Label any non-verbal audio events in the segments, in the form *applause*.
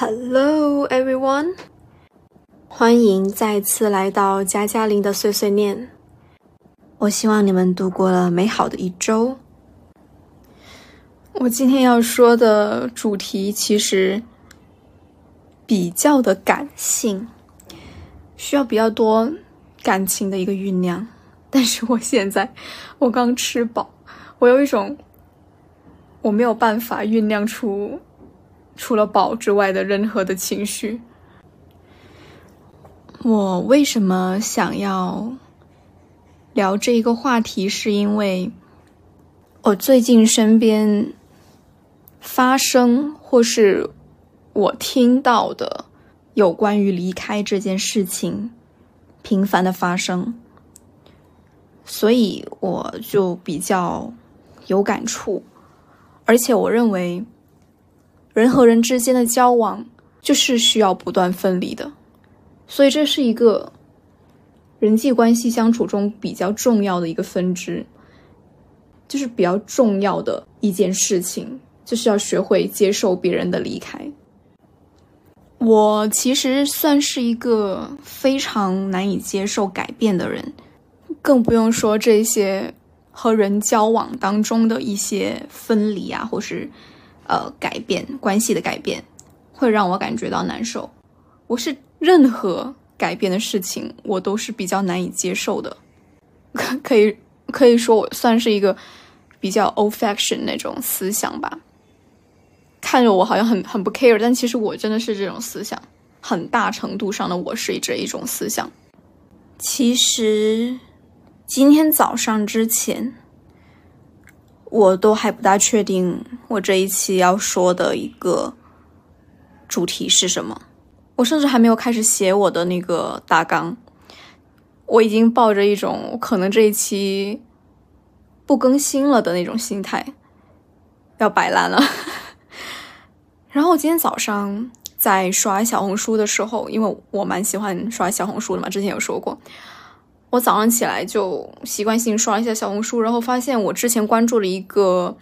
Hello everyone，欢迎再次来到加加林的碎碎念。我希望你们度过了美好的一周。我今天要说的主题其实比较的感性，需要比较多感情的一个酝酿。但是我现在我刚吃饱，我有一种我没有办法酝酿出。除了饱之外的任何的情绪，我为什么想要聊这一个话题？是因为我最近身边发生或是我听到的有关于离开这件事情频繁的发生，所以我就比较有感触，而且我认为。人和人之间的交往就是需要不断分离的，所以这是一个人际关系相处中比较重要的一个分支，就是比较重要的一件事情，就是要学会接受别人的离开。我其实算是一个非常难以接受改变的人，更不用说这些和人交往当中的一些分离啊，或是。呃，改变关系的改变会让我感觉到难受。我是任何改变的事情，我都是比较难以接受的。可 *laughs* 可以可以说，我算是一个比较 old fashion 那种思想吧。看着我好像很很不 care，但其实我真的是这种思想，很大程度上的我是这一种思想。其实今天早上之前。我都还不大确定，我这一期要说的一个主题是什么。我甚至还没有开始写我的那个大纲，我已经抱着一种可能这一期不更新了的那种心态，要摆烂了。*laughs* 然后我今天早上在刷小红书的时候，因为我蛮喜欢刷小红书的嘛，之前有说过。我早上起来就习惯性刷一下小红书，然后发现我之前关注了一个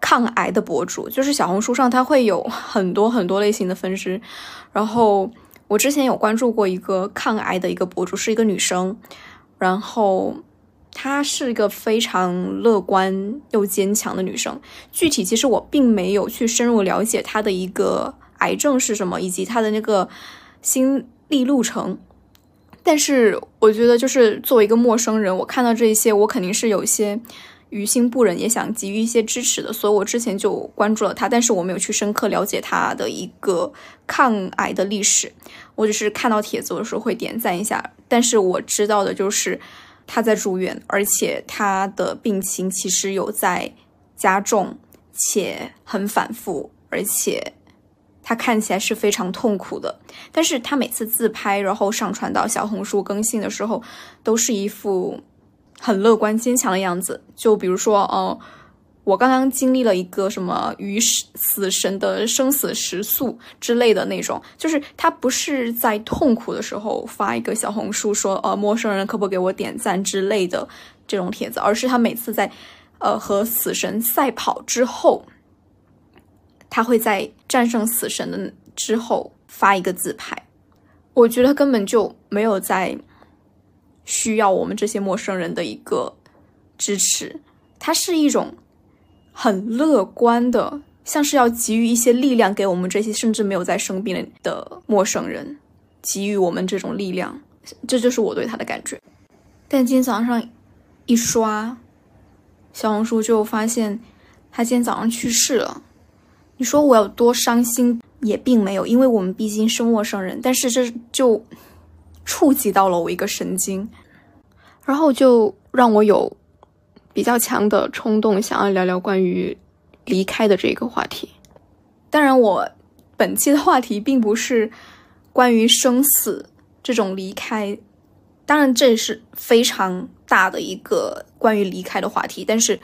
抗癌的博主，就是小红书上它会有很多很多类型的分支，然后我之前有关注过一个抗癌的一个博主，是一个女生，然后她是一个非常乐观又坚强的女生。具体其实我并没有去深入了解她的一个癌症是什么，以及她的那个心历路程。但是我觉得，就是作为一个陌生人，我看到这一些，我肯定是有一些于心不忍，也想给予一些支持的。所以我之前就关注了他，但是我没有去深刻了解他的一个抗癌的历史。我只是看到帖子的时候会点赞一下。但是我知道的就是他在住院，而且他的病情其实有在加重，且很反复，而且。他看起来是非常痛苦的，但是他每次自拍，然后上传到小红书更新的时候，都是一副很乐观坚强的样子。就比如说，哦，我刚刚经历了一个什么与死神的生死时速之类的那种，就是他不是在痛苦的时候发一个小红书说，呃，陌生人可不可以给我点赞之类的这种帖子，而是他每次在，呃，和死神赛跑之后。他会在战胜死神的之后发一个自拍，我觉得根本就没有在需要我们这些陌生人的一个支持，它是一种很乐观的，像是要给予一些力量给我们这些甚至没有在生病的的陌生人，给予我们这种力量，这就是我对他的感觉。但今天早上一刷小红书，就发现他今天早上去世了。你说我有多伤心，也并没有，因为我们毕竟是陌生人。但是这就触及到了我一个神经，然后就让我有比较强的冲动，想要聊聊关于离开的这个话题。当然，我本期的话题并不是关于生死这种离开，当然这也是非常大的一个关于离开的话题，但是。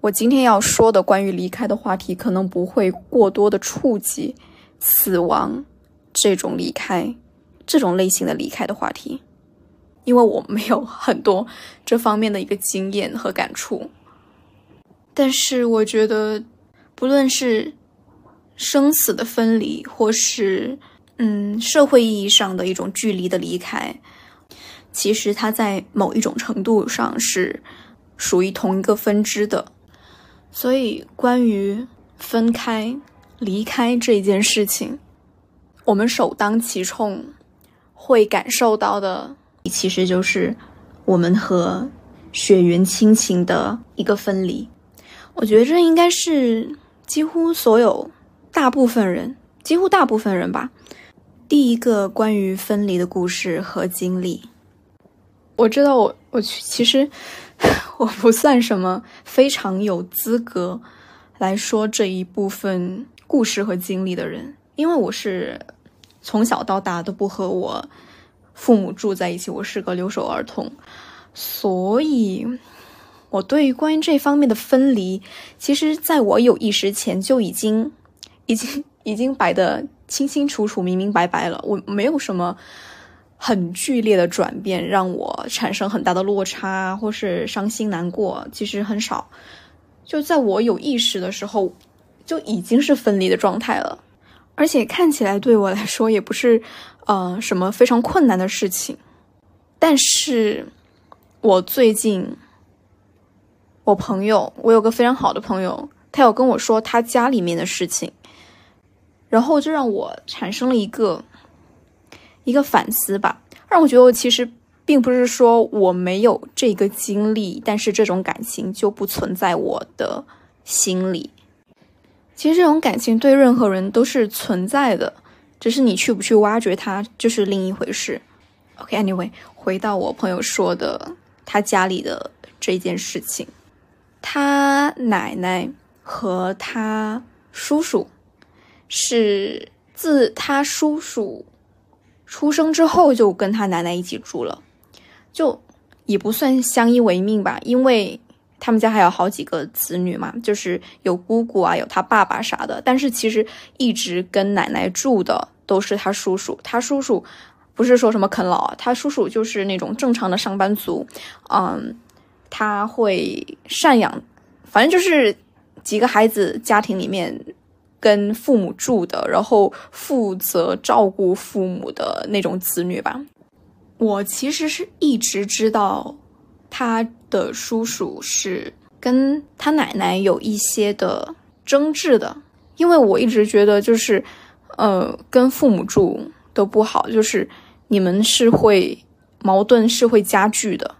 我今天要说的关于离开的话题，可能不会过多的触及死亡这种离开、这种类型的离开的话题，因为我没有很多这方面的一个经验和感触。但是我觉得，不论是生死的分离，或是嗯社会意义上的一种距离的离开，其实它在某一种程度上是属于同一个分支的。所以，关于分开、离开这件事情，我们首当其冲会感受到的，其实就是我们和血缘亲情的一个分离。我觉得这应该是几乎所有。大部分人，几乎大部分人吧。第一个关于分离的故事和经历，我知道，我我去其实 *laughs* 我不算什么非常有资格来说这一部分故事和经历的人，因为我是从小到大都不和我父母住在一起，我是个留守儿童，所以我对于关于这方面的分离，其实在我有意识前就已经。已经已经摆得清清楚楚、明明白白了。我没有什么很剧烈的转变，让我产生很大的落差或是伤心难过，其实很少。就在我有意识的时候，就已经是分离的状态了。而且看起来对我来说也不是呃什么非常困难的事情。但是，我最近，我朋友，我有个非常好的朋友，他有跟我说他家里面的事情。然后就让我产生了一个一个反思吧，让我觉得我其实并不是说我没有这个经历，但是这种感情就不存在我的心里。其实这种感情对任何人都是存在的，只是你去不去挖掘它就是另一回事。OK，Anyway，回到我朋友说的他家里的这件事情，他奶奶和他叔叔。是自他叔叔出生之后就跟他奶奶一起住了，就也不算相依为命吧，因为他们家还有好几个子女嘛，就是有姑姑啊，有他爸爸啥的。但是其实一直跟奶奶住的都是他叔叔，他叔叔不是说什么啃老，他叔叔就是那种正常的上班族，嗯，他会赡养，反正就是几个孩子家庭里面。跟父母住的，然后负责照顾父母的那种子女吧。我其实是一直知道他的叔叔是跟他奶奶有一些的争执的，因为我一直觉得就是，呃，跟父母住都不好，就是你们是会矛盾是会加剧的，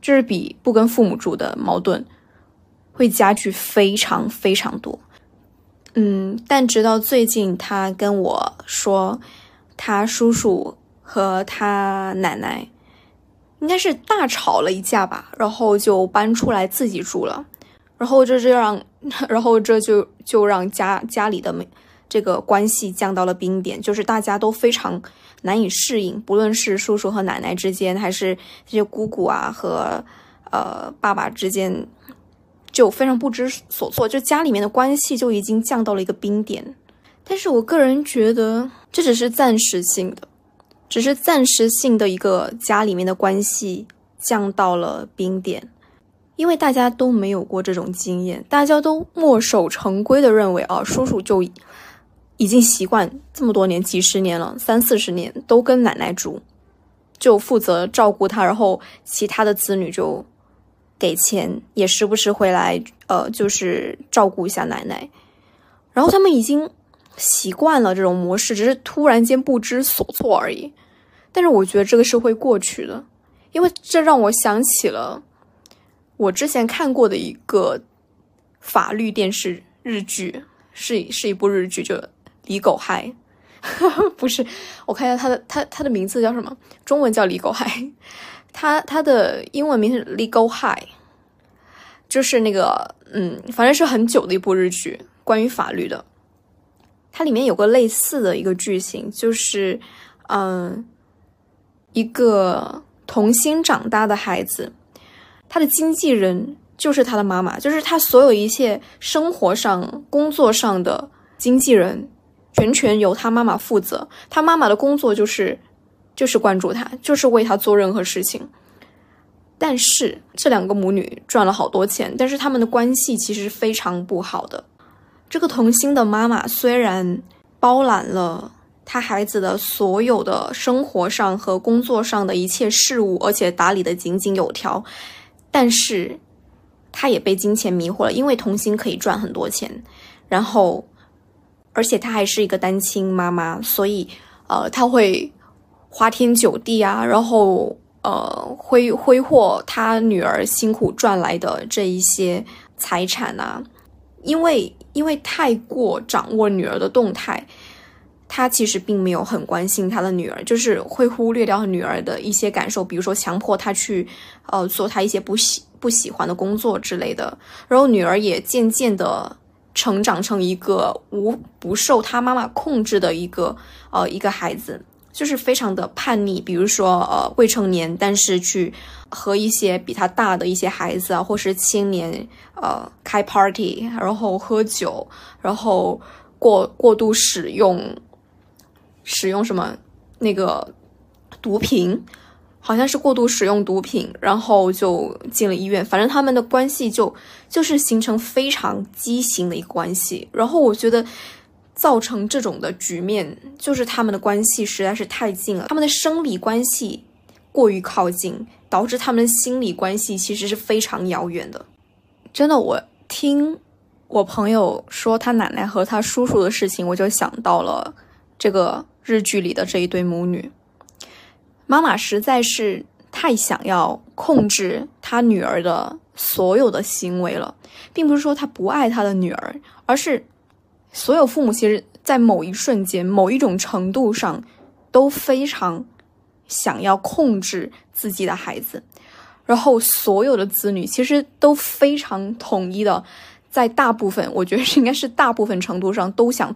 就是比不跟父母住的矛盾会加剧非常非常多。嗯，但直到最近，他跟我说，他叔叔和他奶奶应该是大吵了一架吧，然后就搬出来自己住了，然后这就让，*laughs* 然后这就就让家家里的这个关系降到了冰点，就是大家都非常难以适应，不论是叔叔和奶奶之间，还是这些姑姑啊和呃爸爸之间。就非常不知所措，就家里面的关系就已经降到了一个冰点。但是我个人觉得这只是暂时性的，只是暂时性的一个家里面的关系降到了冰点，因为大家都没有过这种经验，大家都墨守成规的认为啊，叔叔就已经习惯这么多年、几十年了，三四十年都跟奶奶住，就负责照顾他，然后其他的子女就。给钱也时不时回来，呃，就是照顾一下奶奶。然后他们已经习惯了这种模式，只是突然间不知所措而已。但是我觉得这个是会过去的，因为这让我想起了我之前看过的一个法律电视日剧，是是一部日剧，就《李狗嗨》。*laughs* 不是，我看一下他的他他的名字叫什么？中文叫《李狗嗨》。它它的英文名是 Legal High，就是那个嗯，反正是很久的一部日剧，关于法律的。它里面有个类似的一个剧情，就是嗯，一个童星长大的孩子，他的经纪人就是他的妈妈，就是他所有一切生活上、工作上的经纪人，全权由他妈妈负责。他妈妈的工作就是。就是关注他，就是为他做任何事情。但是这两个母女赚了好多钱，但是他们的关系其实非常不好的。这个童星的妈妈虽然包揽了他孩子的所有的生活上和工作上的一切事务，而且打理的井井有条，但是他也被金钱迷惑了，因为童星可以赚很多钱，然后而且他还是一个单亲妈妈，所以呃，他会花天酒地啊，然后呃挥挥霍他女儿辛苦赚来的这一些财产啊，因为。因为太过掌握女儿的动态，他其实并没有很关心他的女儿，就是会忽略掉女儿的一些感受，比如说强迫她去，呃，做她一些不喜不喜欢的工作之类的。然后女儿也渐渐的成长成一个无不受她妈妈控制的一个呃一个孩子，就是非常的叛逆，比如说呃未成年，但是去。和一些比他大的一些孩子啊，或是青年，呃，开 party，然后喝酒，然后过过度使用，使用什么那个毒品，好像是过度使用毒品，然后就进了医院。反正他们的关系就就是形成非常畸形的一个关系。然后我觉得造成这种的局面，就是他们的关系实在是太近了，他们的生理关系过于靠近。导致他们的心理关系其实是非常遥远的。真的，我听我朋友说他奶奶和他叔叔的事情，我就想到了这个日剧里的这一对母女。妈妈实在是太想要控制她女儿的所有的行为了，并不是说她不爱她的女儿，而是所有父母其实，在某一瞬间、某一种程度上都非常。想要控制自己的孩子，然后所有的子女其实都非常统一的，在大部分，我觉得应该是大部分程度上都想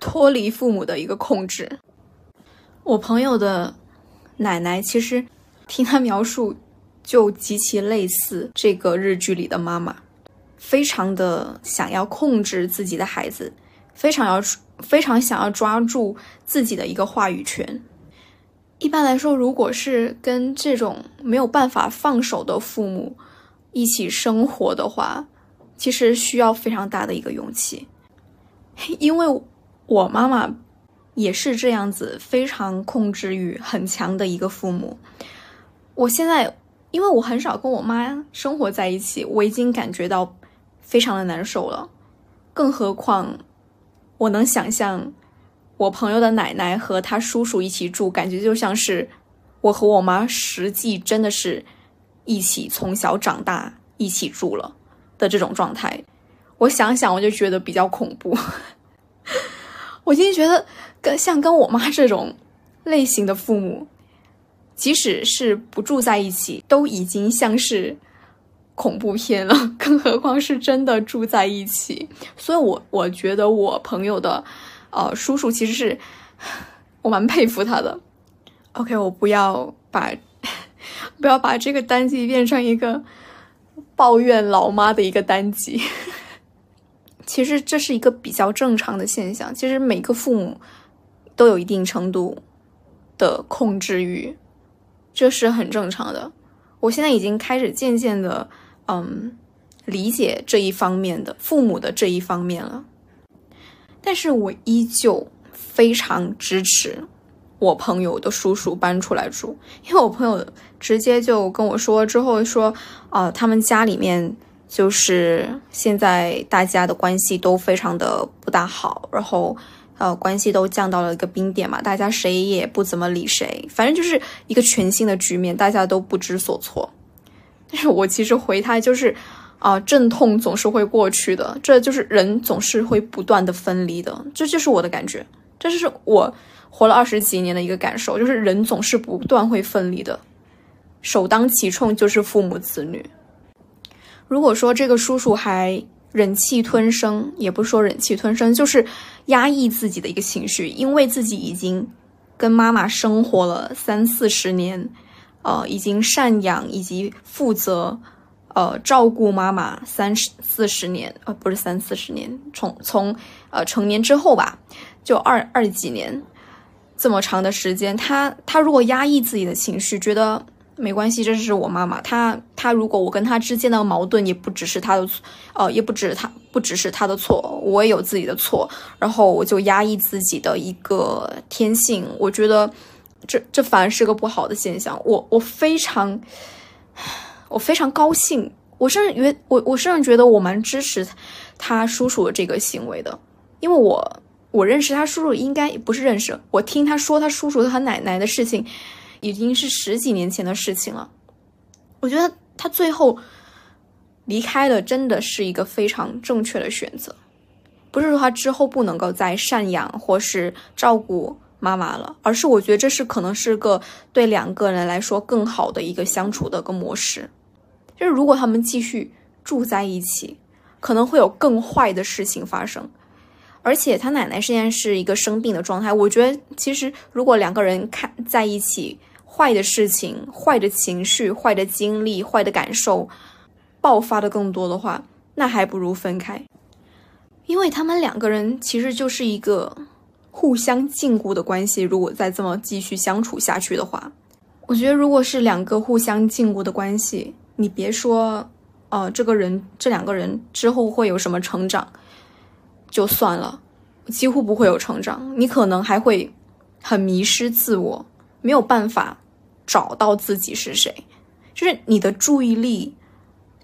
脱离父母的一个控制。我朋友的奶奶其实听他描述，就极其类似这个日剧里的妈妈，非常的想要控制自己的孩子，非常要非常想要抓住自己的一个话语权。一般来说，如果是跟这种没有办法放手的父母一起生活的话，其实需要非常大的一个勇气。*laughs* 因为我妈妈也是这样子，非常控制欲很强的一个父母。我现在因为我很少跟我妈生活在一起，我已经感觉到非常的难受了，更何况我能想象。我朋友的奶奶和他叔叔一起住，感觉就像是我和我妈实际真的是一起从小长大一起住了的这种状态。我想想我就觉得比较恐怖。*laughs* 我今天觉得跟像跟我妈这种类型的父母，即使是不住在一起，都已经像是恐怖片了，*laughs* 更何况是真的住在一起。所以，我我觉得我朋友的。呃，叔叔其实是 *laughs* 我蛮佩服他的。OK，我不要把 *laughs* 不要把这个单集变成一个抱怨老妈的一个单集。其实这是一个比较正常的现象。其实每个父母都有一定程度的控制欲，这是很正常的。我现在已经开始渐渐的嗯理解这一方面的父母的这一方面了。但是我依旧非常支持我朋友的叔叔搬出来住，因为我朋友直接就跟我说之后说，啊，他们家里面就是现在大家的关系都非常的不大好，然后呃关系都降到了一个冰点嘛，大家谁也不怎么理谁，反正就是一个全新的局面，大家都不知所措。但是我其实回他就是。啊，阵痛总是会过去的，这就是人总是会不断的分离的，这就是我的感觉，这就是我活了二十几年的一个感受，就是人总是不断会分离的，首当其冲就是父母子女。如果说这个叔叔还忍气吞声，也不是说忍气吞声，就是压抑自己的一个情绪，因为自己已经跟妈妈生活了三四十年，呃，已经赡养以及负责。呃，照顾妈妈三十四十年，呃，不是三四十年，从从呃成年之后吧，就二二几年，这么长的时间，他他如果压抑自己的情绪，觉得没关系，这是我妈妈。她她如果我跟她之间的矛盾也不只是她的错，呃，也不止她不只是她的错，我也有自己的错。然后我就压抑自己的一个天性，我觉得这这反而是个不好的现象。我我非常我非常高兴，我甚至觉我我甚至觉得我蛮支持他叔叔的这个行为的，因为我我认识他叔叔应该不是认识，我听他说他叔叔和他奶奶的事情。已经是十几年前的事情了，我觉得他最后离开的真的是一个非常正确的选择，不是说他之后不能够再赡养或是照顾妈妈了，而是我觉得这是可能是个对两个人来说更好的一个相处的个模式，就是如果他们继续住在一起，可能会有更坏的事情发生。而且他奶奶现在是一个生病的状态，我觉得其实如果两个人看在一起，坏的事情、坏的情绪、坏的经历、坏的感受爆发的更多的话，那还不如分开，因为他们两个人其实就是一个互相禁锢的关系。如果再这么继续相处下去的话，我觉得如果是两个互相禁锢的关系，你别说，呃，这个人这两个人之后会有什么成长。就算了，几乎不会有成长。你可能还会很迷失自我，没有办法找到自己是谁。就是你的注意力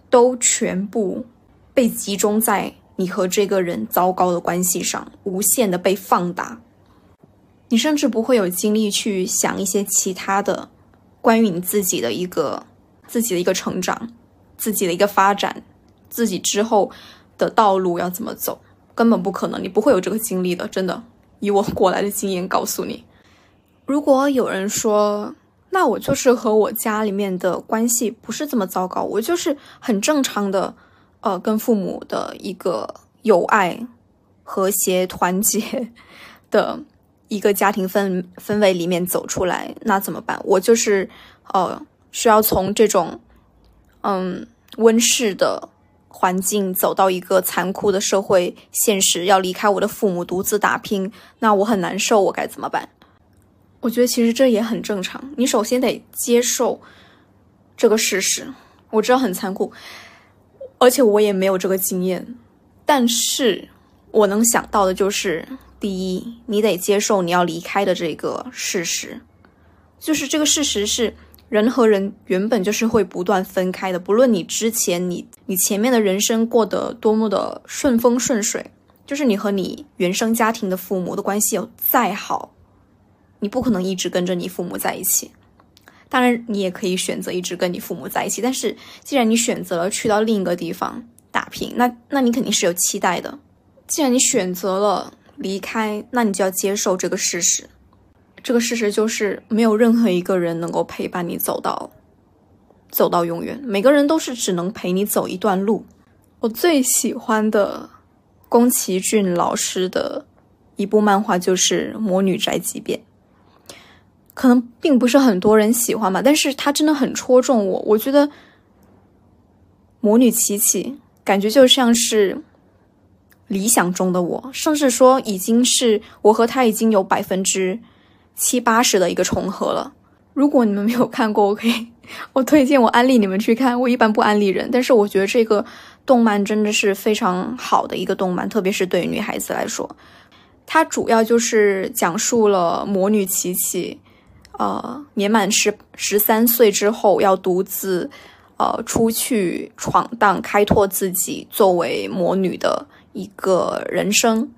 都全部被集中在你和这个人糟糕的关系上，无限的被放大。你甚至不会有精力去想一些其他的关于你自己的一个自己的一个成长、自己的一个发展、自己之后的道路要怎么走。根本不可能，你不会有这个经历的，真的。以我 *laughs* 过来的经验告诉你，如果有人说，那我就是和我家里面的关系不是这么糟糕，我就是很正常的，呃，跟父母的一个友爱、和谐、团结 *laughs* 的一个家庭氛氛围里面走出来，那怎么办？我就是，呃，需要从这种，嗯，温室的。环境走到一个残酷的社会现实，要离开我的父母，独自打拼，那我很难受，我该怎么办？我觉得其实这也很正常。你首先得接受这个事实，我知道很残酷，而且我也没有这个经验，但是我能想到的就是，第一，你得接受你要离开的这个事实，就是这个事实是。人和人原本就是会不断分开的，不论你之前你你前面的人生过得多么的顺风顺水，就是你和你原生家庭的父母的关系有再好，你不可能一直跟着你父母在一起。当然，你也可以选择一直跟你父母在一起，但是既然你选择了去到另一个地方打拼，那那你肯定是有期待的。既然你选择了离开，那你就要接受这个事实。这个事实就是，没有任何一个人能够陪伴你走到走到永远。每个人都是只能陪你走一段路。我最喜欢的宫崎骏老师的一部漫画就是《魔女宅急便》，可能并不是很多人喜欢吧，但是它真的很戳中我。我觉得魔女琪琪感觉就像是理想中的我，甚至说已经是我和他已经有百分之。七八十的一个重合了。如果你们没有看过，我可以，*laughs* 我推荐我安利你们去看。我一般不安利人，但是我觉得这个动漫真的是非常好的一个动漫，特别是对于女孩子来说。它主要就是讲述了魔女琪琪，呃，年满十十三岁之后要独自，呃，出去闯荡，开拓自己作为魔女的一个人生。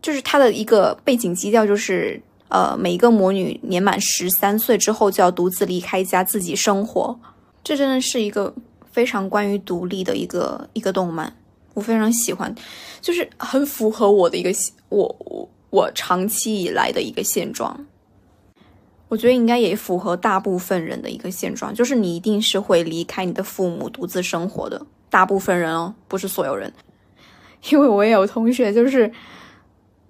就是它的一个背景基调就是。呃，每一个魔女年满十三岁之后就要独自离开家，自己生活。这真的是一个非常关于独立的一个一个动漫，我非常喜欢，就是很符合我的一个我我我长期以来的一个现状。我觉得应该也符合大部分人的一个现状，就是你一定是会离开你的父母，独自生活的。大部分人哦，不是所有人，*laughs* 因为我也有同学，就是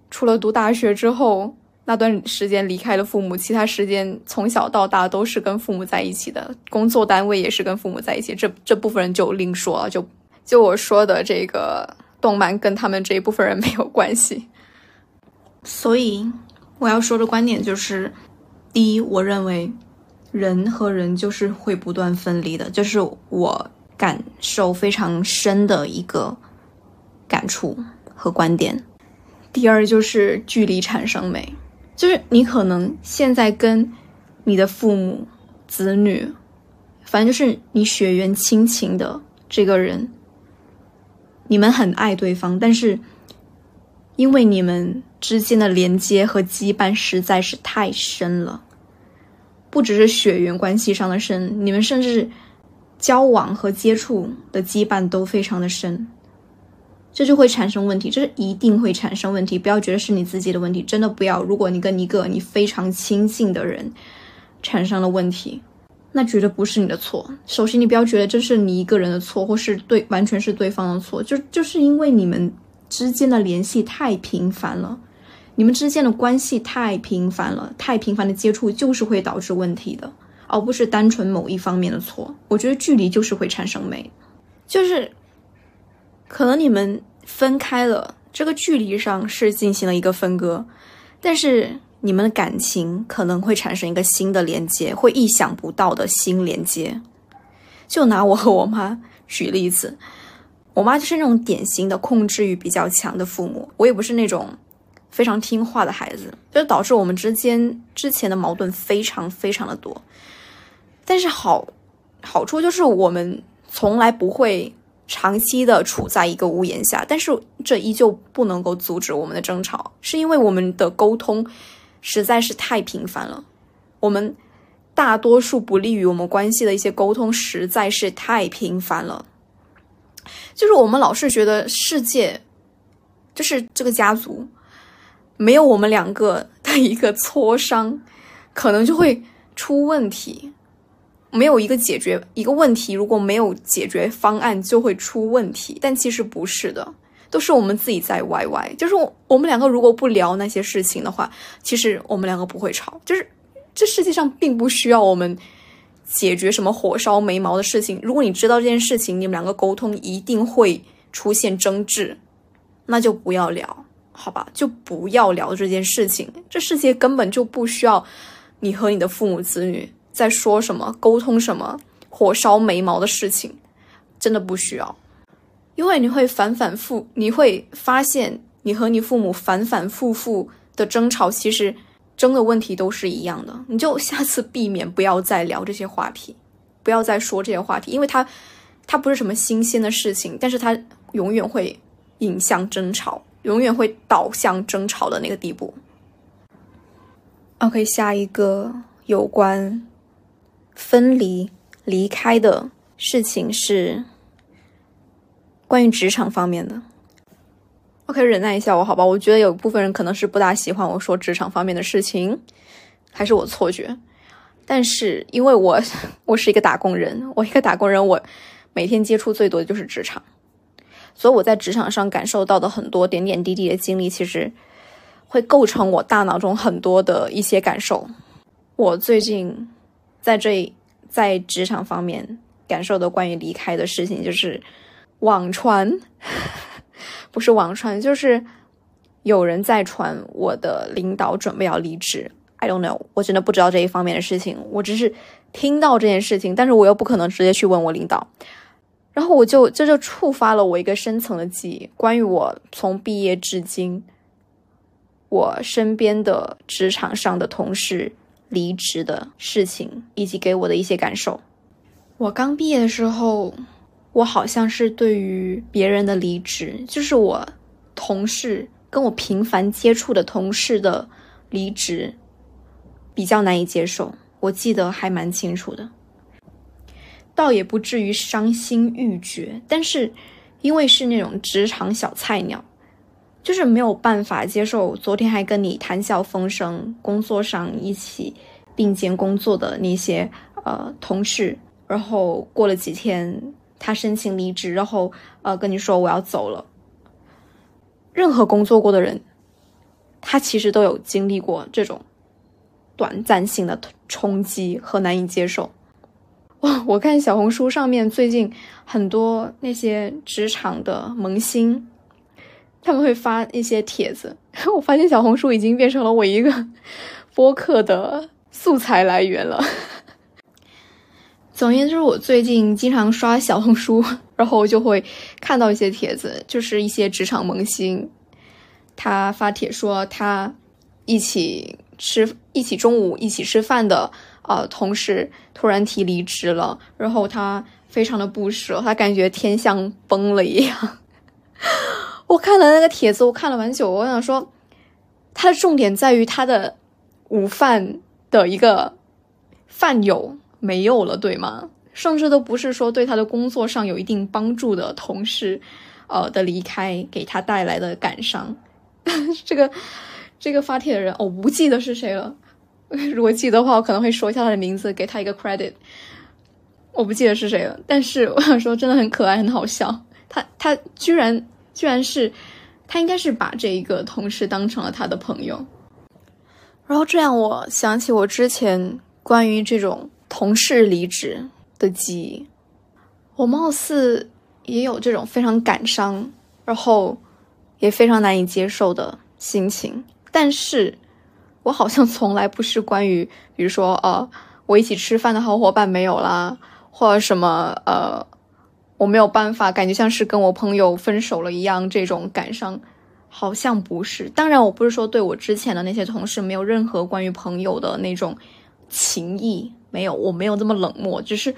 除了读大学之后。那段时间离开了父母，其他时间从小到大都是跟父母在一起的，工作单位也是跟父母在一起。这这部分人就另说了，就就我说的这个动漫跟他们这一部分人没有关系。所以我要说的观点就是：第一，我认为人和人就是会不断分离的，就是我感受非常深的一个感触和观点。第二就是距离产生美，就是你可能现在跟你的父母、子女，反正就是你血缘亲情的这个人，你们很爱对方，但是因为你们之间的连接和羁绊实在是太深了。不只是血缘关系上的深，你们甚至交往和接触的羁绊都非常的深，这就会产生问题，这是一定会产生问题。不要觉得是你自己的问题，真的不要。如果你跟一个你非常亲近的人产生了问题，那绝对不是你的错。首先，你不要觉得这是你一个人的错，或是对完全是对方的错，就就是因为你们之间的联系太频繁了。你们之间的关系太频繁了，太频繁的接触就是会导致问题的，而不是单纯某一方面的错。我觉得距离就是会产生美，就是可能你们分开了，这个距离上是进行了一个分割，但是你们的感情可能会产生一个新的连接，会意想不到的新连接。就拿我和我妈举例子，我妈就是那种典型的控制欲比较强的父母，我也不是那种。非常听话的孩子，就导致我们之间之前的矛盾非常非常的多。但是好好处就是我们从来不会长期的处在一个屋檐下，但是这依旧不能够阻止我们的争吵，是因为我们的沟通实在是太频繁了。我们大多数不利于我们关系的一些沟通实在是太频繁了，就是我们老是觉得世界就是这个家族。没有我们两个的一个磋商，可能就会出问题。没有一个解决一个问题，如果没有解决方案，就会出问题。但其实不是的，都是我们自己在歪歪。就是我们两个如果不聊那些事情的话，其实我们两个不会吵。就是这世界上并不需要我们解决什么火烧眉毛的事情。如果你知道这件事情，你们两个沟通一定会出现争执，那就不要聊。好吧，就不要聊这件事情。这世界根本就不需要你和你的父母子女在说什么、沟通什么火烧眉毛的事情，真的不需要。因为你会反反复，你会发现你和你父母反反复复的争吵，其实争的问题都是一样的。你就 *laughs* 下次避免不要再聊这些话题，不要再说这些话题，因为它它不是什么新鲜的事情，但是它永远会引向争吵。永远会导向争吵的那个地步。OK，下一个有关分离、离开的事情是关于职场方面的。OK，忍耐一下我好吧？我觉得有部分人可能是不大喜欢我说职场方面的事情，还是我错觉？但是因为我 *laughs* 我是一个打工人，我一个打工人，我每天接触最多的就是职场。所以我在职场上感受到的很多点点滴滴的经历，其实会构成我大脑中很多的一些感受。我最近在这在职场方面感受的关于离开的事情，就是网传，不是网传，就是有人在传我的领导准备要离职。I don't know，我真的不知道这一方面的事情，我只是听到这件事情，但是我又不可能直接去问我领导。然后我就这就触发了我一个深层的记忆，关于我从毕业至今，我身边的职场上的同事离职的事情，以及给我的一些感受。我刚毕业的时候，我好像是对于别人的离职，就是我同事跟我频繁接触的同事的离职，比较难以接受。我记得还蛮清楚的。倒也不至于伤心欲绝，但是因为是那种职场小菜鸟，就是没有办法接受。昨天还跟你谈笑风生，工作上一起并肩工作的那些呃同事，然后过了几天他申请离职，然后呃跟你说我要走了。任何工作过的人，他其实都有经历过这种短暂性的冲击和难以接受。哇！*laughs* 我看小红书上面最近很多那些职场的萌新，他们会发一些帖子。*laughs* 我发现小红书已经变成了我一个播客的素材来源了。总而言之，我最近经常刷小红书，*laughs* 然后就会看到一些帖子，就是一些职场萌新，他发帖说他一起吃、一起中午一起吃饭的呃同事突然提离职了，然后他非常的不舍，他感觉天像崩了一样。*laughs* 我看了那个帖子，我看了蛮久，我想说，他的重点在于他的午饭的一个饭友。没有了，对吗？甚至都不是说对他的工作上有一定帮助的同事，呃的离开给他带来的感伤。*laughs* 这个这个发帖的人，我不记得是谁了。*laughs* 如果记得的话，我可能会说一下他的名字，给他一个 credit。我不记得是谁了，但是我想说，真的很可爱，很好笑。他他居然居然是他，应该是把这一个同事当成了他的朋友。然后这样，我想起我之前关于这种。同事离职的记忆，我貌似也有这种非常感伤，然后也非常难以接受的心情。但是，我好像从来不是关于，比如说，呃，我一起吃饭的好伙伴没有啦，或者什么，呃，我没有办法，感觉像是跟我朋友分手了一样，这种感伤，好像不是。当然，我不是说对我之前的那些同事没有任何关于朋友的那种情谊。没有，我没有这么冷漠，只是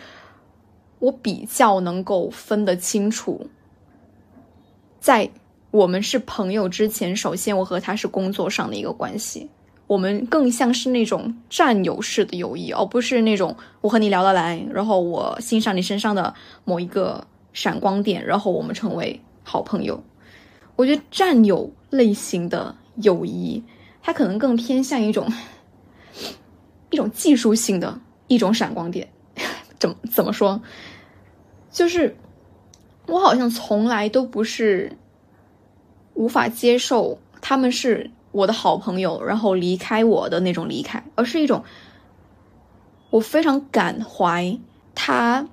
我比较能够分得清楚，在我们是朋友之前，首先我和他是工作上的一个关系，我们更像是那种战友式的友谊，而不是那种我和你聊得来，然后我欣赏你身上的某一个闪光点，然后我们成为好朋友。我觉得战友类型的友谊，它可能更偏向一种一种技术性的。一种闪光点，*laughs* 怎么怎么说？就是我好像从来都不是无法接受他们是我的好朋友，然后离开我的那种离开，而是一种我非常感怀他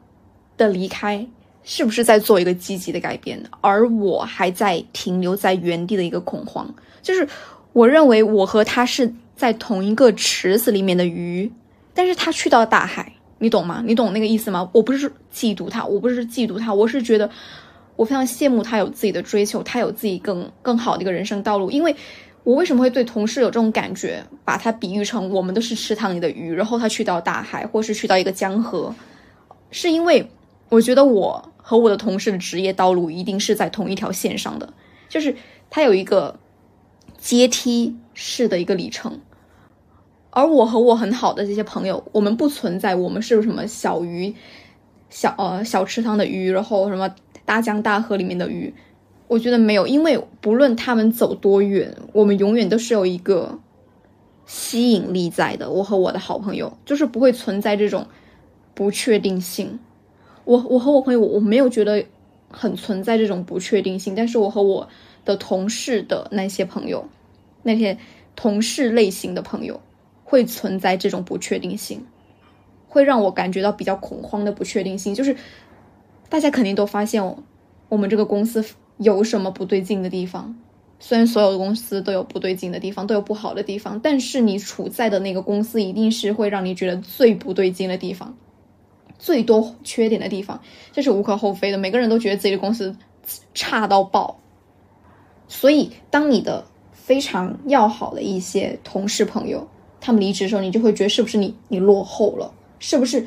的离开是不是在做一个积极的改变，而我还在停留在原地的一个恐慌。就是我认为我和他是在同一个池子里面的鱼。但是他去到大海，你懂吗？你懂那个意思吗？我不是嫉妒他，我不是嫉妒他，我是觉得我非常羡慕他有自己的追求，他有自己更更好的一个人生道路。因为我为什么会对同事有这种感觉，把他比喻成我们都是池塘里的鱼，然后他去到大海，或是去到一个江河，是因为我觉得我和我的同事的职业道路一定是在同一条线上的，就是他有一个阶梯式的一个里程。而我和我很好的这些朋友，我们不存在，我们是什么小鱼，小呃小池塘的鱼，然后什么大江大河里面的鱼，我觉得没有，因为不论他们走多远，我们永远都是有一个吸引力在的。我和我的好朋友就是不会存在这种不确定性。我我和我朋友，我没有觉得很存在这种不确定性，但是我和我的同事的那些朋友，那些同事类型的朋友。会存在这种不确定性，会让我感觉到比较恐慌的不确定性。就是大家肯定都发现，我们这个公司有什么不对劲的地方。虽然所有的公司都有不对劲的地方，都有不好的地方，但是你处在的那个公司一定是会让你觉得最不对劲的地方，最多缺点的地方，这是无可厚非的。每个人都觉得自己的公司差到爆，所以当你的非常要好的一些同事朋友。他们离职的时候，你就会觉得是不是你你落后了？是不是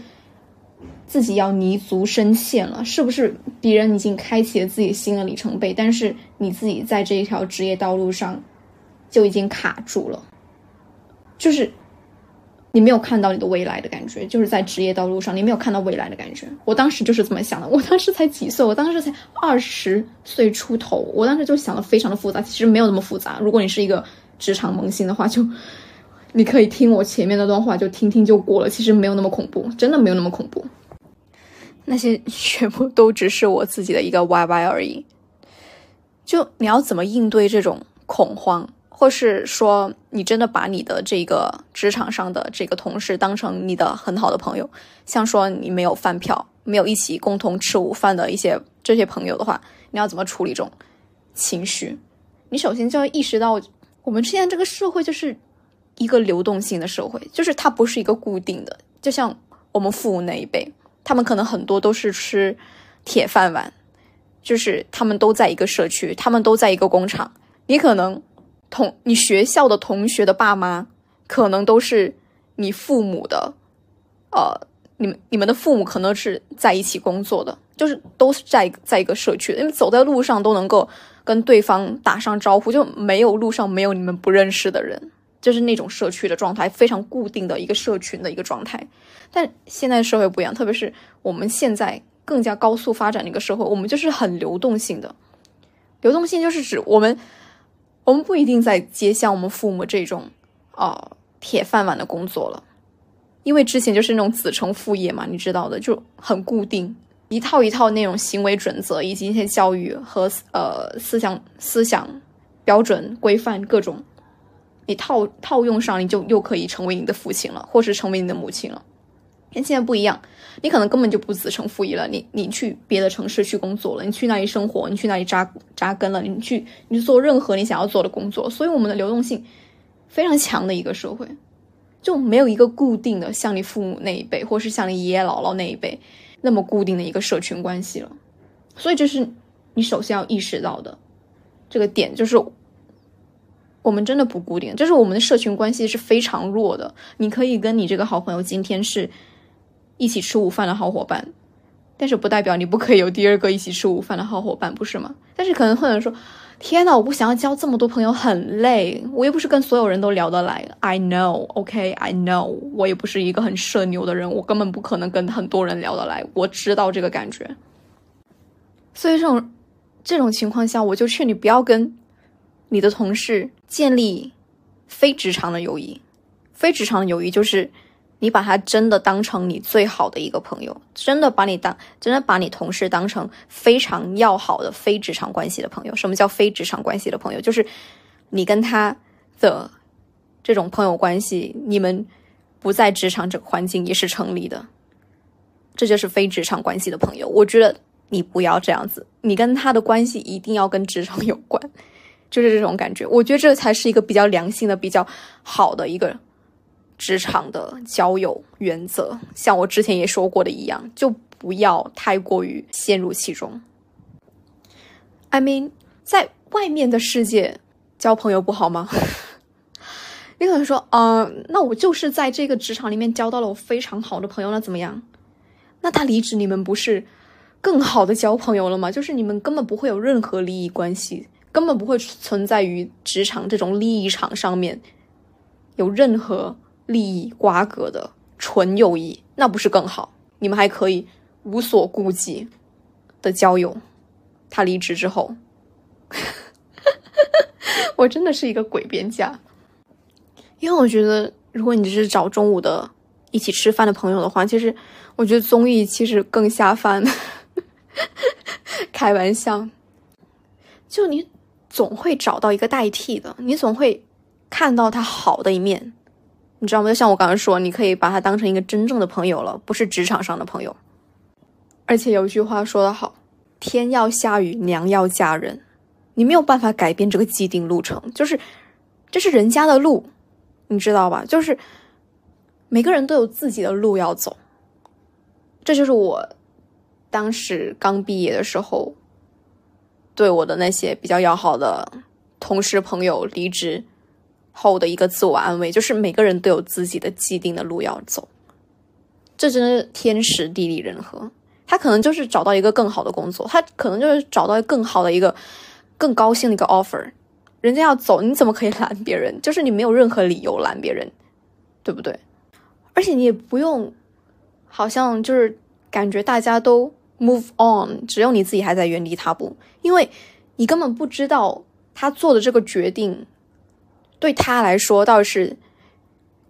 自己要泥足深陷了？是不是别人已经开启了自己新的里程碑，但是你自己在这一条职业道路上就已经卡住了？就是你没有看到你的未来的感觉，就是在职业道路上你没有看到未来的感觉。我当时就是这么想的。我当时才几岁？我当时才二十岁出头。我当时就想的非常的复杂，其实没有那么复杂。如果你是一个职场萌新的话，就。你可以听我前面那段话，就听听就过了。其实没有那么恐怖，真的没有那么恐怖。那些全部都只是我自己的一个 YY 而已。就你要怎么应对这种恐慌，或是说你真的把你的这个职场上的这个同事当成你的很好的朋友，像说你没有饭票，没有一起共同吃午饭的一些这些朋友的话，你要怎么处理这种情绪？你首先就要意识到，我们现在这个社会就是。一个流动性的社会，就是它不是一个固定的，就像我们父母那一辈，他们可能很多都是吃铁饭碗，就是他们都在一个社区，他们都在一个工厂。你可能同你学校的同学的爸妈，可能都是你父母的，呃，你们你们的父母可能是在一起工作的，就是都是在在一个社区，因为走在路上都能够跟对方打上招呼，就没有路上没有你们不认识的人。就是那种社区的状态，非常固定的一个社群的一个状态。但现在社会不一样，特别是我们现在更加高速发展的一个社会，我们就是很流动性的。流动性就是指我们，我们不一定在接像我们父母这种啊铁饭碗的工作了，因为之前就是那种子承父业嘛，你知道的，就很固定，一套一套那种行为准则以及一些教育和呃思想思想标准规范各种。你套套用上，你就又可以成为你的父亲了，或是成为你的母亲了。跟现在不一样，你可能根本就不子承父业了。你你去别的城市去工作了，你去那里生活，你去那里扎扎根了，你去你做任何你想要做的工作。所以我们的流动性非常强的一个社会，就没有一个固定的像你父母那一辈，或是像你爷爷姥姥那一辈那么固定的一个社群关系了。所以这是你首先要意识到的这个点，就是。我们真的不固定，就是我们的社群关系是非常弱的。你可以跟你这个好朋友今天是一起吃午饭的好伙伴，但是不代表你不可以有第二个一起吃午饭的好伙伴，不是吗？但是可能会有人说：“天呐，我不想要交这么多朋友，很累。我又不是跟所有人都聊得来。” I know, OK, I know，我也不是一个很社牛的人，我根本不可能跟很多人聊得来。我知道这个感觉，所以这种这种情况下，我就劝你不要跟。你的同事建立非职场的友谊，非职场的友谊就是你把他真的当成你最好的一个朋友，真的把你当真的把你同事当成非常要好的非职场关系的朋友。什么叫非职场关系的朋友？就是你跟他的这种朋友关系，你们不在职场这个环境也是成立的，这就是非职场关系的朋友。我觉得你不要这样子，你跟他的关系一定要跟职场有关。就是这种感觉，我觉得这才是一个比较良性的、比较好的一个职场的交友原则。像我之前也说过的一样，就不要太过于陷入其中。I mean，在外面的世界交朋友不好吗？*laughs* 你可能说，啊，那我就是在这个职场里面交到了我非常好的朋友，那怎么样？那他离职，你们不是更好的交朋友了吗？就是你们根本不会有任何利益关系。根本不会存在于职场这种利益场上面有任何利益瓜葛的纯友谊，那不是更好？你们还可以无所顾忌的交友。他离职之后，*laughs* 我真的是一个鬼边家，因为我觉得，如果你只是找中午的一起吃饭的朋友的话，其实我觉得综艺其实更下饭。*laughs* 开玩笑，就你。总会找到一个代替的，你总会看到他好的一面，你知道吗？就像我刚刚说，你可以把他当成一个真正的朋友了，不是职场上的朋友。而且有一句话说得好：“天要下雨，娘要嫁人。”你没有办法改变这个既定路程，就是这是人家的路，你知道吧？就是每个人都有自己的路要走。这就是我当时刚毕业的时候。对我的那些比较要好的同事朋友离职后的一个自我安慰，就是每个人都有自己的既定的路要走，这真的是天时地利人和。他可能就是找到一个更好的工作，他可能就是找到更好的一个更高兴的一个 offer，人家要走，你怎么可以拦别人？就是你没有任何理由拦别人，对不对？而且你也不用，好像就是感觉大家都。Move on，只有你自己还在原地踏步，因为你根本不知道他做的这个决定对他来说到底是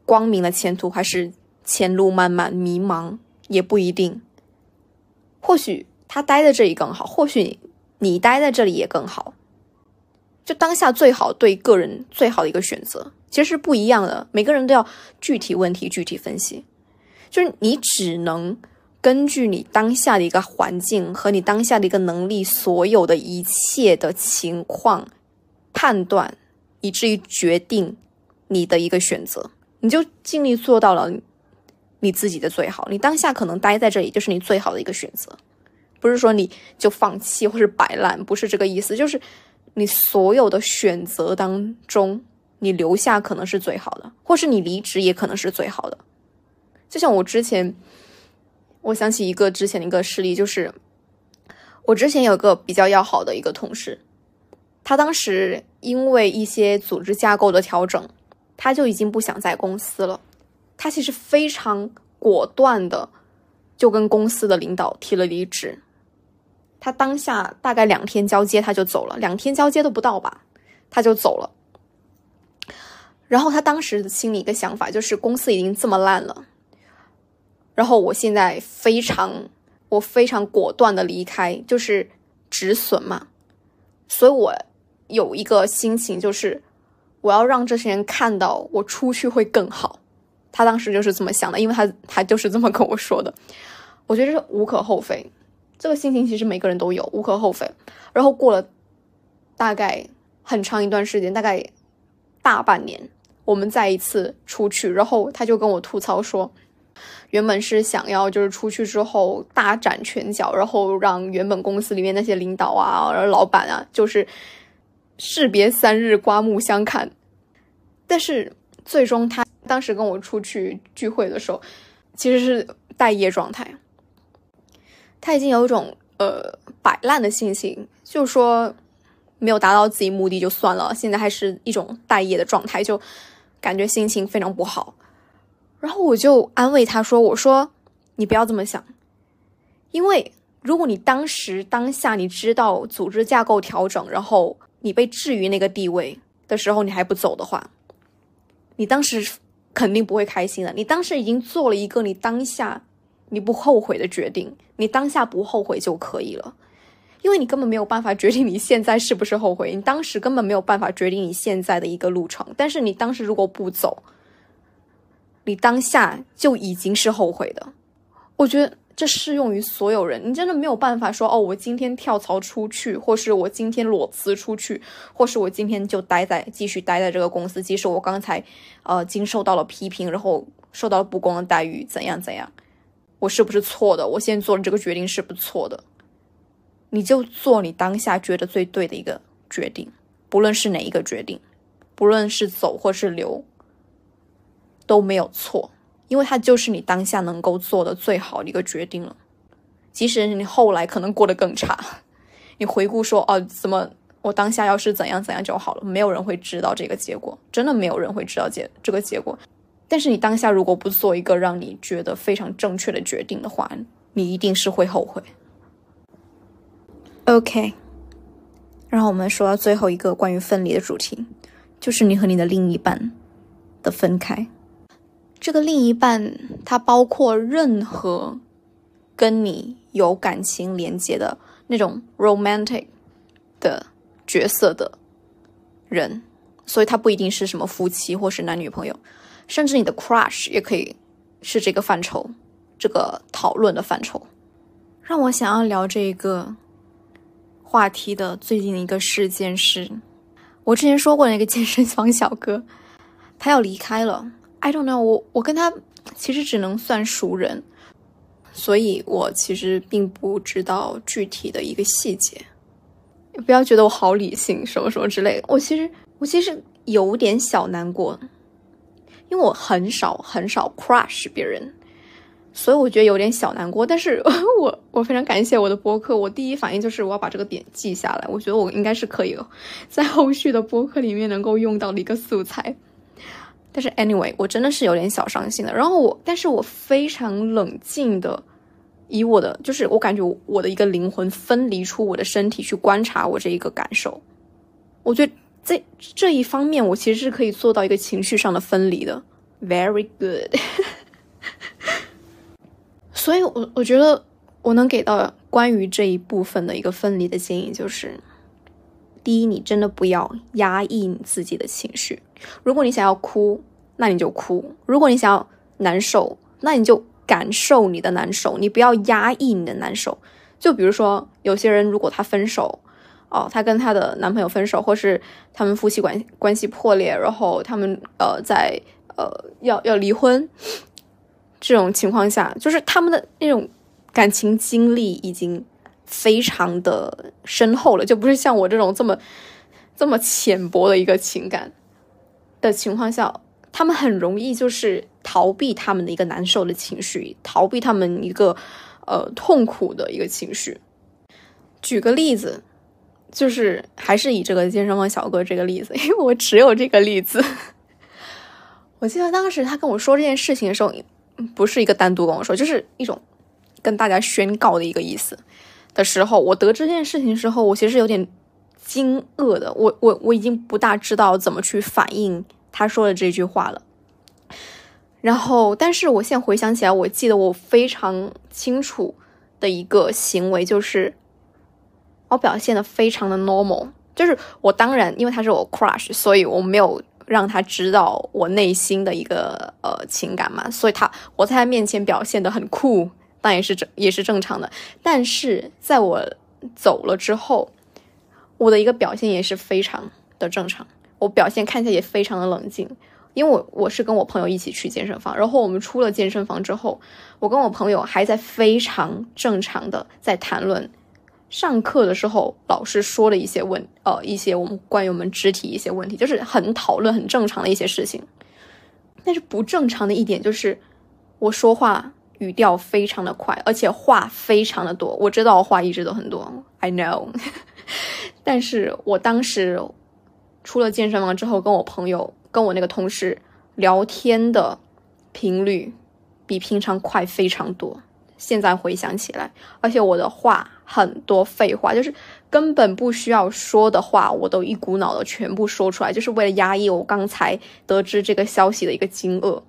光明的前途，还是前路漫漫迷茫，也不一定。或许他待在这里更好，或许你待在这里也更好。就当下最好对个人最好的一个选择，其实是不一样的。每个人都要具体问题具体分析，就是你只能。根据你当下的一个环境和你当下的一个能力，所有的一切的情况判断，以至于决定你的一个选择，你就尽力做到了，你自己的最好。你当下可能待在这里就是你最好的一个选择，不是说你就放弃或是摆烂，不是这个意思。就是你所有的选择当中，你留下可能是最好的，或是你离职也可能是最好的。就像我之前，我想起一个之前的一个事例，就是我之前有个比较要好的一个同事，他当时因为一些组织架构的调整，他就已经不想在公司了。他其实非常果断的就跟公司的领导提了离职。他当下大概两天交接他就走了，两天交接都不到吧，他就走了。然后他当时心里一个想法就是，公司已经这么烂了。然后我现在非常，我非常果断的离开，就是止损嘛。所以我有一个心情，就是我要让这些人看到我出去会更好。他当时就是这么想的，因为他他就是这么跟我说的。我觉得是无可厚非，这个心情其实每个人都有，无可厚非。然后过了大概很长一段时间，大概大半年，我们再一次出去，然后他就跟我吐槽说。原本是想要就是出去之后大展拳脚，然后让原本公司里面那些领导啊、然后老板啊，就是士别三日，刮目相看。但是最终他当时跟我出去聚会的时候，其实是待业状态。他已经有一种呃摆烂的心情，就说没有达到自己目的就算了，现在还是一种待业的状态，就感觉心情非常不好。然后我就安慰他说：“我说你不要这么想，因为如果你当时当下你知道组织架构调整，然后你被置于那个地位的时候，你还不走的话，你当时肯定不会开心的。你当时已经做了一个你当下你不后悔的决定，你当下不后悔就可以了，因为你根本没有办法决定你现在是不是后悔，你当时根本没有办法决定你现在的一个路程。但是你当时如果不走，你当下就已经是后悔的，我觉得这适用于所有人。你真的没有办法说哦，我今天跳槽出去，或是我今天裸辞出去，或是我今天就待在继续待在这个公司，即使我刚才呃经受到了批评，然后受到了不公的待遇，怎样怎样，我是不是错的？我现在做的这个决定是不错的？你就做你当下觉得最对的一个决定，不论是哪一个决定，不论是走或是留。都没有错，因为它就是你当下能够做的最好的一个决定了。即使你后来可能过得更差，你回顾说哦，怎么我当下要是怎样怎样就好了，没有人会知道这个结果，真的没有人会知道结这个结果。但是你当下如果不做一个让你觉得非常正确的决定的话，你一定是会后悔。OK，然后我们说到最后一个关于分离的主题，就是你和你的另一半的分开。这个另一半，它包括任何跟你有感情连接的那种 romantic 的角色的人，所以他不一定是什么夫妻或是男女朋友，甚至你的 crush 也可以是这个范畴，这个讨论的范畴。让我想要聊这个话题的最近的一个事件是，我之前说过那个健身房小哥，他要离开了。I don't know，我我跟他其实只能算熟人，所以我其实并不知道具体的一个细节。不要觉得我好理性，什么什么之类的。我其实我其实有点小难过，因为我很少很少 crush 别人，所以我觉得有点小难过。但是 *laughs* 我我非常感谢我的播客，我第一反应就是我要把这个点记下来。我觉得我应该是可以在后续的播客里面能够用到的一个素材。但是，anyway，我真的是有点小伤心的。然后我，但是我非常冷静的，以我的，就是我感觉我的一个灵魂分离出我的身体去观察我这一个感受。我觉得在这一方面，我其实是可以做到一个情绪上的分离的，very good。*laughs* 所以，我我觉得我能给到关于这一部分的一个分离的建议就是。第一，你真的不要压抑你自己的情绪。如果你想要哭，那你就哭；如果你想要难受，那你就感受你的难受。你不要压抑你的难受。就比如说，有些人如果他分手，哦，他跟他的男朋友分手，或是他们夫妻关关系破裂，然后他们呃在呃要要离婚，这种情况下，就是他们的那种感情经历已经非常的深厚了，就不是像我这种这么这么浅薄的一个情感的情况下，他们很容易就是逃避他们的一个难受的情绪，逃避他们一个呃痛苦的一个情绪。举个例子。就是还是以这个健身房小哥这个例子，*laughs* 因为我只有这个例子。*laughs* 我记得当时他跟我说这件事情的时候，不是一个单独跟我说，就是一种跟大家宣告的一个意思的时候，我得知这件事情的时候，我其实有点惊愕的。我我我已经不大知道怎么去反应他说的这句话了。然后，但是我现在回想起来，我记得我非常清楚的一个行为就是。我表现的非常的 normal，就是我当然因为他是我 crush，所以我没有让他知道我内心的一个呃情感嘛，所以他我在他面前表现的很酷，但也是正也是正常的。但是在我走了之后，我的一个表现也是非常的正常，我表现看起来也非常的冷静，因为我我是跟我朋友一起去健身房，然后我们出了健身房之后，我跟我朋友还在非常正常的在谈论。上课的时候，老师说了一些问，呃，一些我们关于我们肢体一些问题，就是很讨论很正常的一些事情。但是不正常的一点就是，我说话语调非常的快，而且话非常的多。我知道我话一直都很多，I know。*laughs* 但是我当时出了健身房之后，跟我朋友、跟我那个同事聊天的频率比平常快非常多。现在回想起来，而且我的话。很多废话，就是根本不需要说的话，我都一股脑的全部说出来，就是为了压抑我刚才得知这个消息的一个惊愕。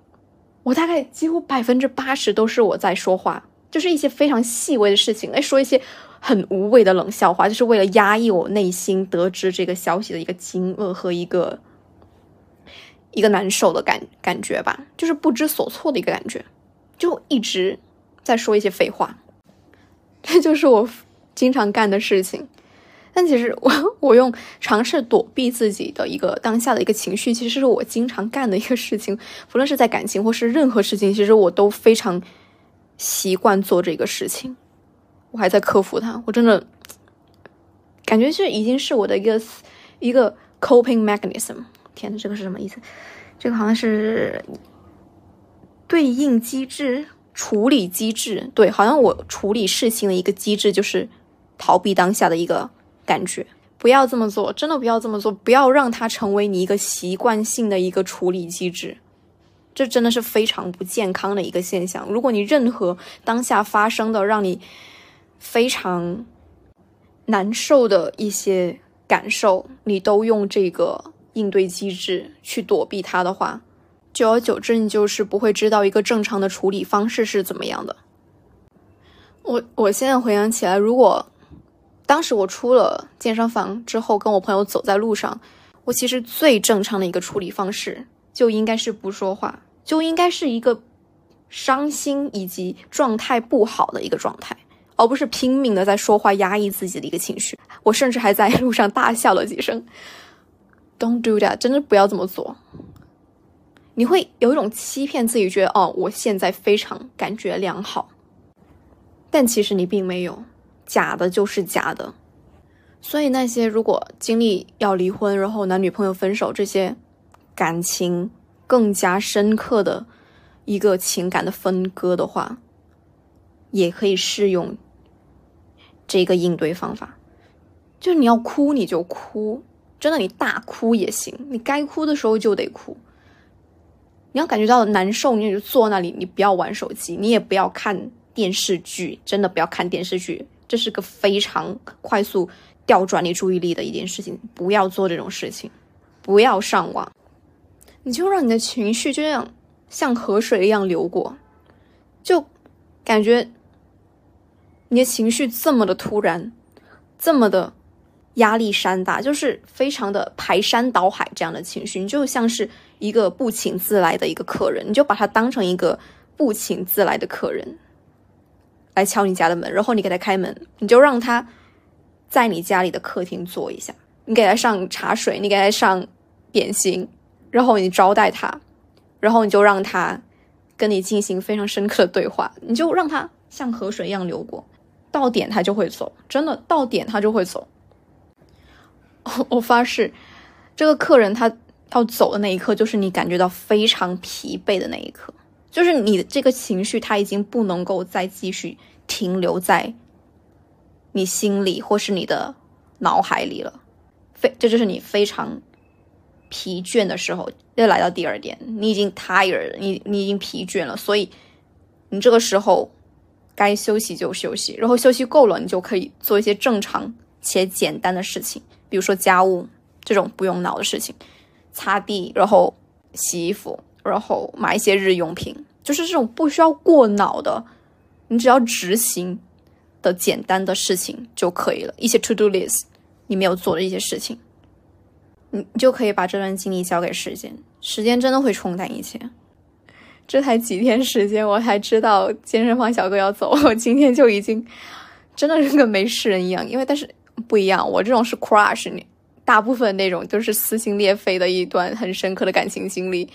我大概几乎百分之八十都是我在说话，就是一些非常细微的事情，来说一些很无谓的冷笑话，就是为了压抑我内心得知这个消息的一个惊愕和一个一个难受的感感觉吧，就是不知所措的一个感觉，就一直在说一些废话，这 *laughs* 就是我。经常干的事情，但其实我我用尝试躲避自己的一个当下的一个情绪，其实是我经常干的一个事情。*laughs* 不论是在感情或是任何事情，其实我都非常习惯做这个事情。我还在克服它，我真的感觉这已经是我的一个一个 coping mechanism。天呐，这个是什么意思？这个好像是对应机制、处理机制。对，好像我处理事情的一个机制就是。逃避当下的一个感觉，不要这么做，真的不要这么做，不要让它成为你一个习惯性的一个处理机制，这真的是非常不健康的一个现象。如果你任何当下发生的让你非常难受的一些感受，你都用这个应对机制去躲避它的话，久而久之，你就是不会知道一个正常的处理方式是怎么样的。我我现在回想起来，如果当时我出了健身房之后，跟我朋友走在路上，我其实最正常的一个处理方式就应该是不说话，就应该是一个伤心以及状态不好的一个状态，而不是拼命的在说话压抑自己的一个情绪。我甚至还在路上大笑了几声。Don't do that，真的不要这么做。你会有一种欺骗自己，觉得哦，我现在非常感觉良好，但其实你并没有。假的就是假的，所以那些如果经历要离婚，然后男女朋友分手这些感情更加深刻的一个情感的分割的话，也可以适用这个应对方法。就是你要哭你就哭，真的你大哭也行，你该哭的时候就得哭。你要感觉到难受，你就坐那里，你不要玩手机，你也不要看电视剧，真的不要看电视剧。这是个非常快速调转你注意力的一件事情，不要做这种事情，不要上网，你就让你的情绪就这样像河水一样流过，就感觉你的情绪这么的突然，这么的压力山大，就是非常的排山倒海这样的情绪，你就像是一个不请自来的一个客人，你就把他当成一个不请自来的客人。来敲你家的门，然后你给他开门，你就让他在你家里的客厅坐一下，你给他上茶水，你给他上点心，然后你招待他，然后你就让他跟你进行非常深刻的对话，你就让他像河水一样流过，到点他就会走，真的到点他就会走。*laughs* 我发誓，这个客人他要走的那一刻，就是你感觉到非常疲惫的那一刻，就是你的这个情绪他已经不能够再继续停留在你心里或是你的脑海里了，非这就是你非常疲倦的时候。又来到第二点，你已经 tired，你你已经疲倦了，所以你这个时候该休息就休息，然后休息够了，你就可以做一些正常且简单的事情。比如说家务这种不用脑的事情，擦地，然后洗衣服，然后买一些日用品，就是这种不需要过脑的，你只要执行的简单的事情就可以了。一些 to do list 你没有做的一些事情，你你就可以把这段精力交给时间，时间真的会冲淡一切。这才几天时间，我才知道健身房小哥要走，我今天就已经真的是跟没事人一样，因为但是。不一样，我这种是 crush，你大部分那种都是撕心裂肺的一段很深刻的感情经历，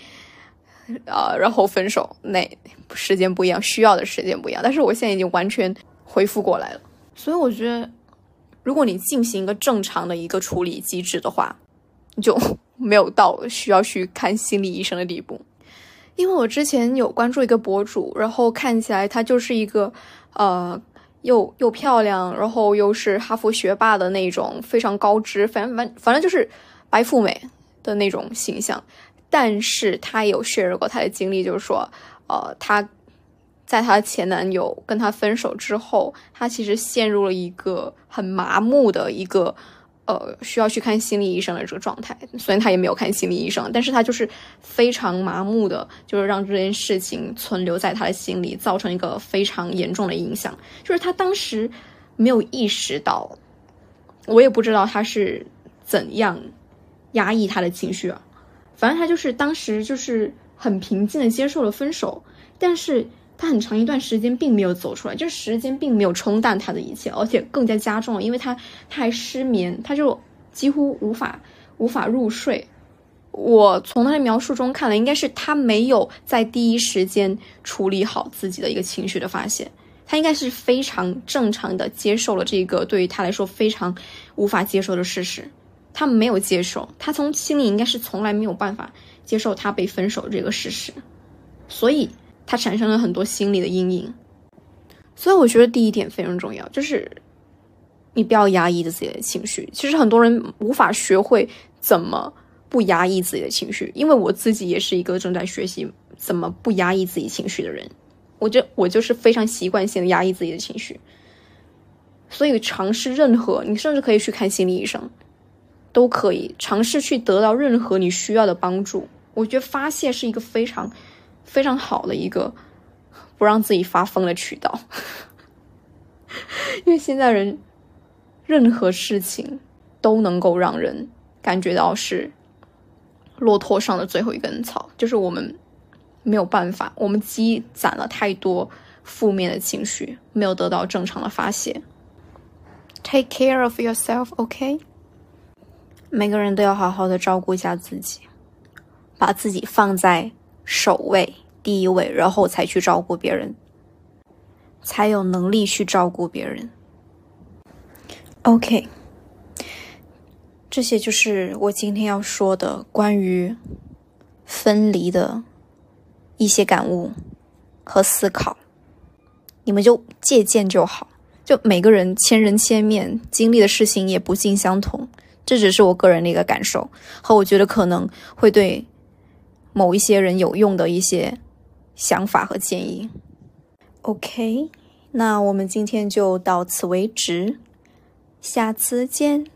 啊，然后分手，那时间不一样，需要的时间不一样。但是我现在已经完全恢复过来了，所以我觉得，如果你进行一个正常的一个处理机制的话，就没有到需要去看心理医生的地步。因为我之前有关注一个博主，然后看起来他就是一个，呃。又又漂亮，然后又是哈佛学霸的那种非常高知，反正反反正就是白富美的那种形象。但是她有 share 过她的经历，就是说，呃，她在她前男友跟她分手之后，她其实陷入了一个很麻木的一个。呃，需要去看心理医生的这个状态，虽然他也没有看心理医生，但是他就是非常麻木的，就是让这件事情存留在他的心里，造成一个非常严重的影响。就是他当时没有意识到，我也不知道他是怎样压抑他的情绪啊。反正他就是当时就是很平静的接受了分手，但是。他很长一段时间并没有走出来，就是时间并没有冲淡他的一切，而且更加加重了，因为他他还失眠，他就几乎无法无法入睡。我从他的描述中看来，应该是他没有在第一时间处理好自己的一个情绪的发泄，他应该是非常正常的接受了这个对于他来说非常无法接受的事实，他没有接受，他从心里应该是从来没有办法接受他被分手这个事实，所以。他产生了很多心理的阴影，所以我觉得第一点非常重要，就是你不要压抑着自己的情绪。其实很多人无法学会怎么不压抑自己的情绪，因为我自己也是一个正在学习怎么不压抑自己情绪的人。我就我就是非常习惯性的压抑自己的情绪，所以尝试任何，你甚至可以去看心理医生，都可以尝试去得到任何你需要的帮助。我觉得发泄是一个非常。非常好的一个不让自己发疯的渠道，*laughs* 因为现在人任何事情都能够让人感觉到是骆驼上的最后一根草，就是我们没有办法，我们积攒了太多负面的情绪，没有得到正常的发泄。Take care of yourself, OK？每个人都要好好的照顾一下自己，把自己放在。首位，第一位，然后才去照顾别人，才有能力去照顾别人。OK，这些就是我今天要说的关于分离的一些感悟和思考，你们就借鉴就好。就每个人千人千面，经历的事情也不尽相同，这只是我个人的一个感受，和我觉得可能会对。某一些人有用的一些想法和建议。Ok 那我们今天就到此为止下次见。